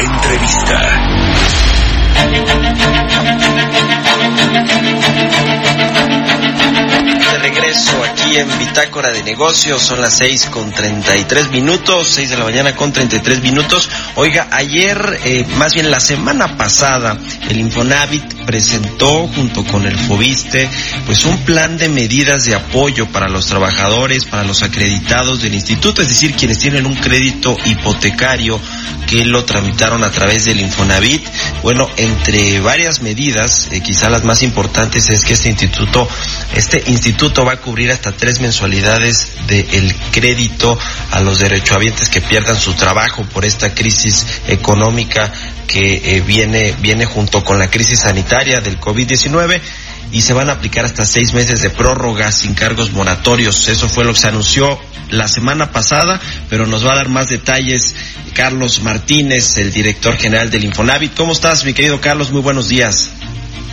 Entrevista. De regreso aquí en Bitácora de Negocios, son las 6 con 33 minutos, 6 de la mañana con 33 minutos. Oiga, ayer, eh, más bien la semana pasada, el Infonavit presentó junto con el Fobiste, pues un plan de medidas de apoyo para los trabajadores, para los acreditados del instituto, es decir, quienes tienen un crédito hipotecario que lo tramitaron a través del Infonavit. Bueno, entre varias medidas, eh, quizá las más importantes es que este instituto, este instituto va a cubrir hasta tres mensualidades del crédito a los derechohabientes que pierdan su trabajo por esta crisis económica que eh, viene, viene junto con la crisis sanitaria del COVID-19 y se van a aplicar hasta seis meses de prórroga sin cargos moratorios. Eso fue lo que se anunció la semana pasada, pero nos va a dar más detalles Carlos Martínez, el director general del Infonavit. ¿Cómo estás, mi querido Carlos? Muy buenos días.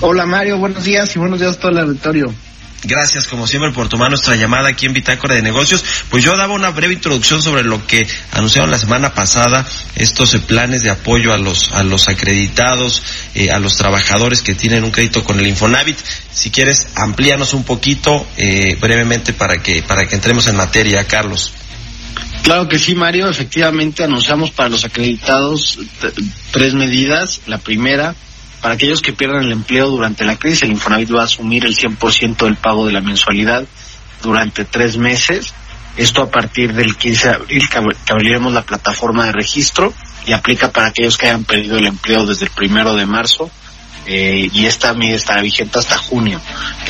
Hola Mario, buenos días y buenos días a todo el auditorio. Gracias, como siempre, por tomar nuestra llamada aquí en Bitácora de Negocios. Pues yo daba una breve introducción sobre lo que anunciaron la semana pasada, estos eh, planes de apoyo a los, a los acreditados, eh, a los trabajadores que tienen un crédito con el Infonavit. Si quieres, amplíanos un poquito eh, brevemente para que, para que entremos en materia, Carlos. Claro que sí, Mario. Efectivamente, anunciamos para los acreditados tres medidas. La primera, para aquellos que pierdan el empleo durante la crisis, el Infonavit va a asumir el 100% del pago de la mensualidad durante tres meses. Esto a partir del 15 de abril que abriremos la plataforma de registro y aplica para aquellos que hayan perdido el empleo desde el primero de marzo eh, y esta medida estará vigente hasta junio.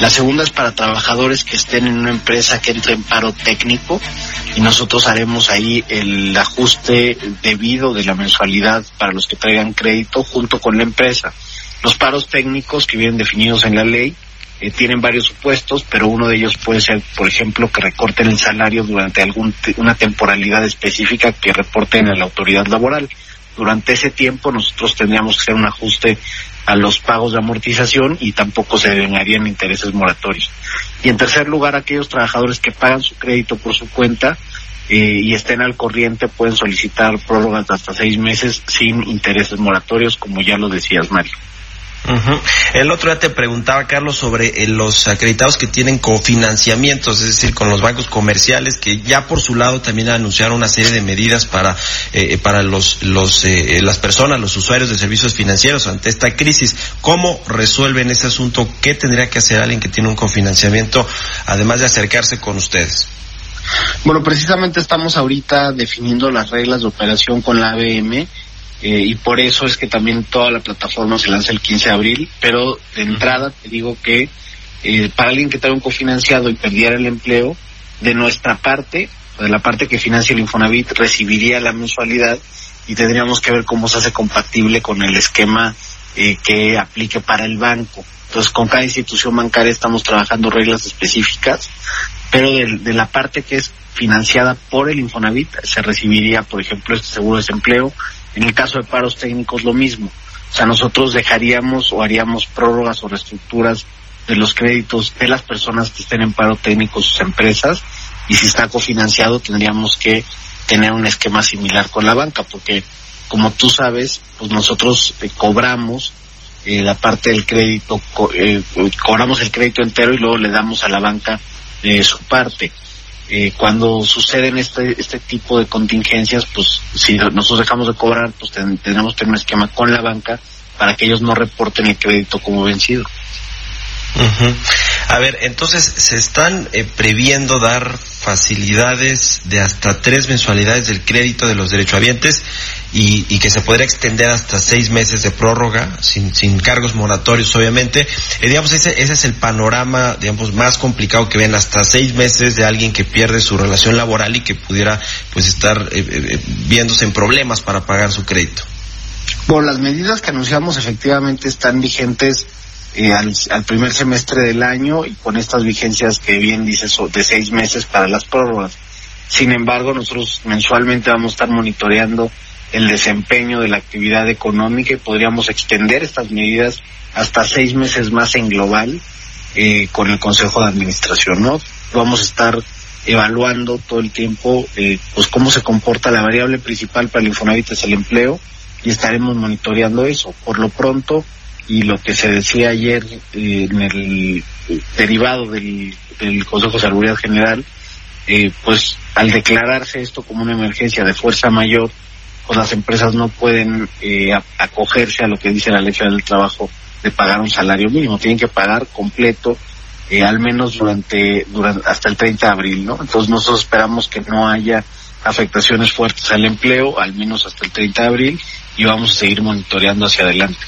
La segunda es para trabajadores que estén en una empresa que entre en paro técnico y nosotros haremos ahí el ajuste debido de la mensualidad para los que traigan crédito junto con la empresa. Los paros técnicos que vienen definidos en la ley eh, tienen varios supuestos, pero uno de ellos puede ser, por ejemplo, que recorten el salario durante algún una temporalidad específica que reporten a la autoridad laboral. Durante ese tiempo nosotros tendríamos que hacer un ajuste a los pagos de amortización y tampoco se devengarían intereses moratorios. Y en tercer lugar, aquellos trabajadores que pagan su crédito por su cuenta eh, y estén al corriente pueden solicitar prórrogas de hasta seis meses sin intereses moratorios, como ya lo decías, Mario. El otro día te preguntaba, Carlos, sobre eh, los acreditados que tienen cofinanciamientos, es decir, con los bancos comerciales, que ya por su lado también anunciaron una serie de medidas para, eh, para los, los, eh, las personas, los usuarios de servicios financieros ante esta crisis. ¿Cómo resuelven ese asunto? ¿Qué tendría que hacer alguien que tiene un cofinanciamiento, además de acercarse con ustedes? Bueno, precisamente estamos ahorita definiendo las reglas de operación con la ABM eh, y por eso es que también toda la plataforma se lanza el 15 de abril, pero de entrada te digo que eh, para alguien que tenga un cofinanciado y perdiera el empleo, de nuestra parte, de la parte que financia el Infonavit, recibiría la mensualidad y tendríamos que ver cómo se hace compatible con el esquema eh, que aplique para el banco. Entonces, con cada institución bancaria estamos trabajando reglas específicas, pero de, de la parte que es financiada por el Infonavit, se recibiría, por ejemplo, este seguro de desempleo, en el caso de paros técnicos, lo mismo. O sea, nosotros dejaríamos o haríamos prórrogas o reestructuras de los créditos de las personas que estén en paro técnico, sus empresas, y si está cofinanciado tendríamos que tener un esquema similar con la banca, porque como tú sabes, pues nosotros eh, cobramos eh, la parte del crédito, eh, cobramos el crédito entero y luego le damos a la banca su parte. Eh, cuando suceden este, este tipo de contingencias, pues si nosotros dejamos de cobrar, pues tenemos que tener un esquema con la banca para que ellos no reporten el crédito como vencido. A ver, entonces se están eh, previendo dar facilidades de hasta tres mensualidades del crédito de los derechohabientes y, que se podría extender hasta seis meses de prórroga sin, sin cargos moratorios, obviamente. Eh, digamos, ese, ese es el panorama, digamos, más complicado que ven hasta seis meses de alguien que pierde su relación laboral y que pudiera, pues, estar eh, eh, viéndose en problemas para pagar su crédito. Bueno, las medidas que anunciamos efectivamente están vigentes eh, al, al, primer semestre del año y con estas vigencias que bien dices de seis meses para las prórrogas. Sin embargo, nosotros mensualmente vamos a estar monitoreando el desempeño de la actividad económica y podríamos extender estas medidas hasta seis meses más en global eh, con el Consejo de Administración, ¿no? Vamos a estar evaluando todo el tiempo eh, pues cómo se comporta la variable principal para el Infonavit es el empleo y estaremos monitoreando eso. Por lo pronto, y lo que se decía ayer eh, en el derivado del, Consejo de Seguridad General, eh, pues al declararse esto como una emergencia de fuerza mayor, pues las empresas no pueden eh, acogerse a lo que dice la ley federal del trabajo de pagar un salario mínimo, tienen que pagar completo eh, al menos durante, durante hasta el 30 de abril, ¿no? Entonces nosotros esperamos que no haya afectaciones fuertes al empleo, al menos hasta el 30 de abril, y vamos a seguir monitoreando hacia adelante.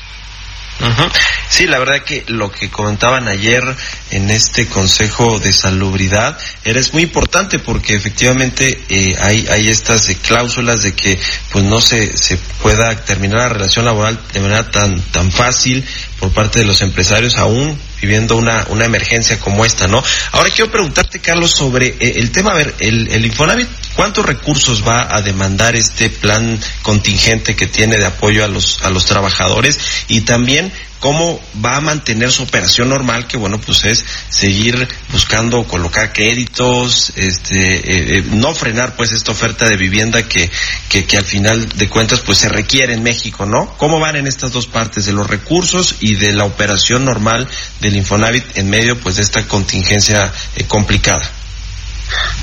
Uh. Sí, la verdad que lo que comentaban ayer en este Consejo de Salubridad era es muy importante porque efectivamente eh, hay, hay estas eh, cláusulas de que pues no se, se pueda terminar la relación laboral de manera tan, tan fácil por parte de los empresarios aún viviendo una, una emergencia como esta, ¿no? Ahora quiero preguntarte, Carlos, sobre eh, el tema, a ver, el Infonavit, ¿cuántos recursos va a demandar este plan contingente que tiene de apoyo a los, a los trabajadores? Y también, cómo va a mantener su operación normal, que bueno, pues es seguir buscando colocar créditos, este, eh, eh, no frenar pues esta oferta de vivienda que, que, que, al final de cuentas pues se requiere en México, ¿no? ¿Cómo van en estas dos partes de los recursos y de la operación normal del Infonavit en medio pues de esta contingencia eh, complicada?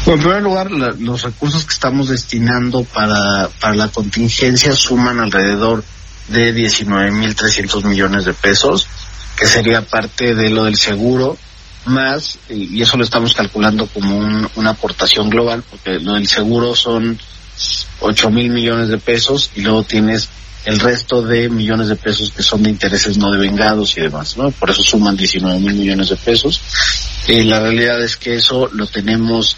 Bueno, en primer lugar, la, los recursos que estamos destinando para, para la contingencia suman alrededor de 19.300 millones de pesos, que sería parte de lo del seguro, más, y eso lo estamos calculando como un, una aportación global, porque lo del seguro son 8 mil millones de pesos y luego tienes el resto de millones de pesos que son de intereses no devengados y demás, ¿no? Por eso suman 19 mil millones de pesos. Eh, la realidad es que eso lo tenemos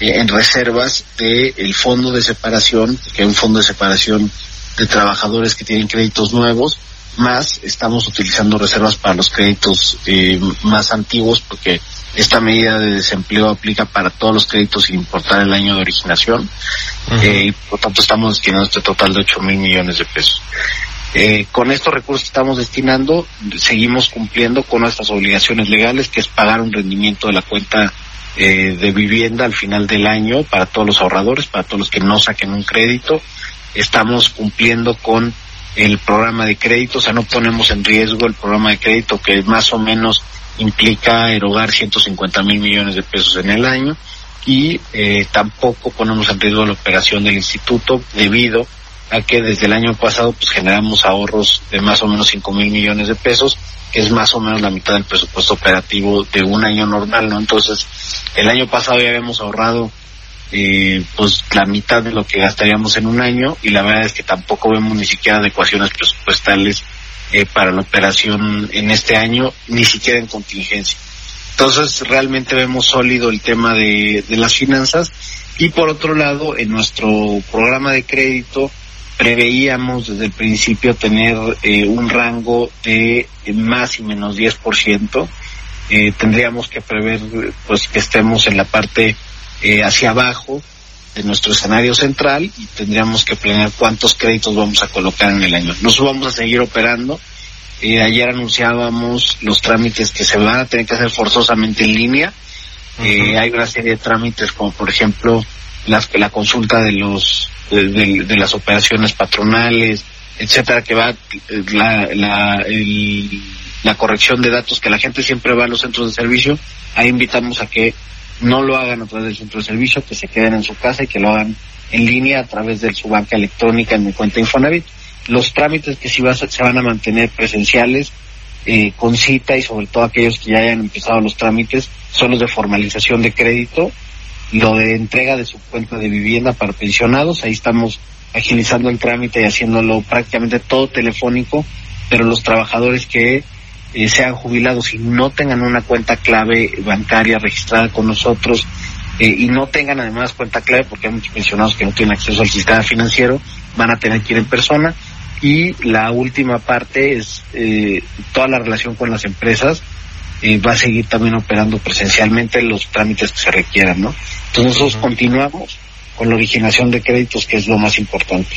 en reservas del el fondo de separación, que es un fondo de separación de trabajadores que tienen créditos nuevos, más estamos utilizando reservas para los créditos eh, más antiguos porque esta medida de desempleo aplica para todos los créditos sin importar el año de originación uh -huh. eh, y por tanto estamos destinando este total de 8 mil millones de pesos. Eh, con estos recursos que estamos destinando, seguimos cumpliendo con nuestras obligaciones legales, que es pagar un rendimiento de la cuenta eh, de vivienda al final del año para todos los ahorradores, para todos los que no saquen un crédito, estamos cumpliendo con el programa de crédito, o sea, no ponemos en riesgo el programa de crédito que más o menos implica erogar 150 mil millones de pesos en el año y eh, tampoco ponemos en riesgo la operación del instituto debido que desde el año pasado pues generamos ahorros de más o menos 5 mil millones de pesos, que es más o menos la mitad del presupuesto operativo de un año normal, ¿no? Entonces, el año pasado ya habíamos ahorrado eh, pues la mitad de lo que gastaríamos en un año y la verdad es que tampoco vemos ni siquiera adecuaciones presupuestales eh, para la operación en este año, ni siquiera en contingencia. Entonces realmente vemos sólido el tema de, de las finanzas y por otro lado en nuestro programa de crédito preveíamos desde el principio tener eh, un rango de más y menos 10%. Eh, tendríamos que prever pues que estemos en la parte eh, hacia abajo de nuestro escenario central y tendríamos que planear cuántos créditos vamos a colocar en el año. Nosotros vamos a seguir operando. Eh, ayer anunciábamos los trámites que se van a tener que hacer forzosamente en línea. Uh -huh. eh, hay una serie de trámites como por ejemplo las, la consulta de los de, de, las operaciones patronales, etcétera, que va la, la, la corrección de datos que la gente siempre va a los centros de servicio. Ahí invitamos a que no lo hagan a través del centro de servicio, que se queden en su casa y que lo hagan en línea a través de su banca electrónica en mi cuenta Infonavit. Los trámites que sí va, se van a mantener presenciales eh, con cita y sobre todo aquellos que ya hayan empezado los trámites son los de formalización de crédito, lo de entrega de su cuenta de vivienda para pensionados, ahí estamos agilizando el trámite y haciéndolo prácticamente todo telefónico, pero los trabajadores que eh, sean jubilados y no tengan una cuenta clave bancaria registrada con nosotros eh, y no tengan además cuenta clave porque hay muchos pensionados que no tienen acceso al sistema financiero, van a tener que ir en persona. Y la última parte es eh, toda la relación con las empresas. Va a seguir también operando presencialmente los trámites que se requieran, ¿no? Entonces nosotros continuamos con la originación de créditos, que es lo más importante.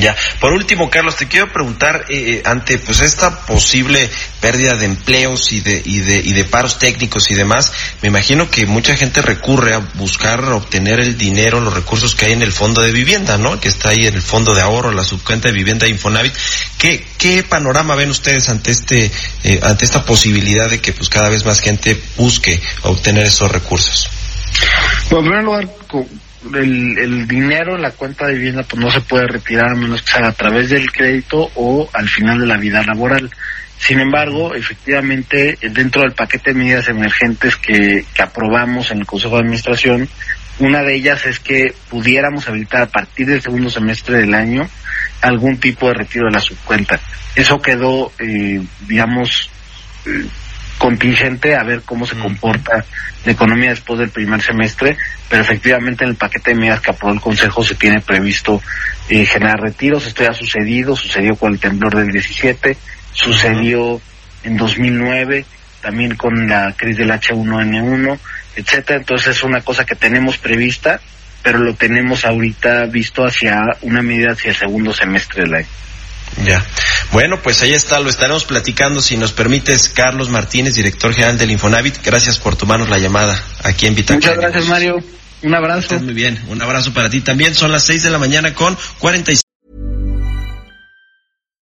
Ya. Por último, Carlos, te quiero preguntar eh, eh, ante pues esta posible pérdida de empleos y de, y de y de paros técnicos y demás, me imagino que mucha gente recurre a buscar obtener el dinero, los recursos que hay en el fondo de vivienda, ¿no? Que está ahí en el fondo de ahorro, la subcuenta de vivienda Infonavit. ¿Qué qué panorama ven ustedes ante este eh, ante esta posibilidad de que pues cada vez más gente busque obtener esos recursos? Bueno, en primer lugar, el, el, dinero en la cuenta de vivienda pues no se puede retirar a menos que sea a través del crédito o al final de la vida laboral. Sin embargo, efectivamente, dentro del paquete de medidas emergentes que, que aprobamos en el Consejo de Administración, una de ellas es que pudiéramos habilitar a partir del segundo semestre del año algún tipo de retiro de la subcuenta. Eso quedó, eh, digamos, eh, contingente a ver cómo se comporta la economía después del primer semestre, pero efectivamente en el paquete de medidas que aprobó el Consejo se tiene previsto eh, generar retiros. Esto ya ha sucedido, sucedió con el temblor del 17, sucedió en 2009, también con la crisis del H1N1, etcétera. Entonces es una cosa que tenemos prevista, pero lo tenemos ahorita visto hacia una medida hacia el segundo semestre del año. Ya. Bueno, pues ahí está, lo estaremos platicando. Si nos permites, Carlos Martínez, director general del Infonavit, gracias por tomarnos la llamada aquí en Muchas gracias, Mario. Un abrazo. muy bien. Un abrazo para ti también. Son las seis de la mañana con 46.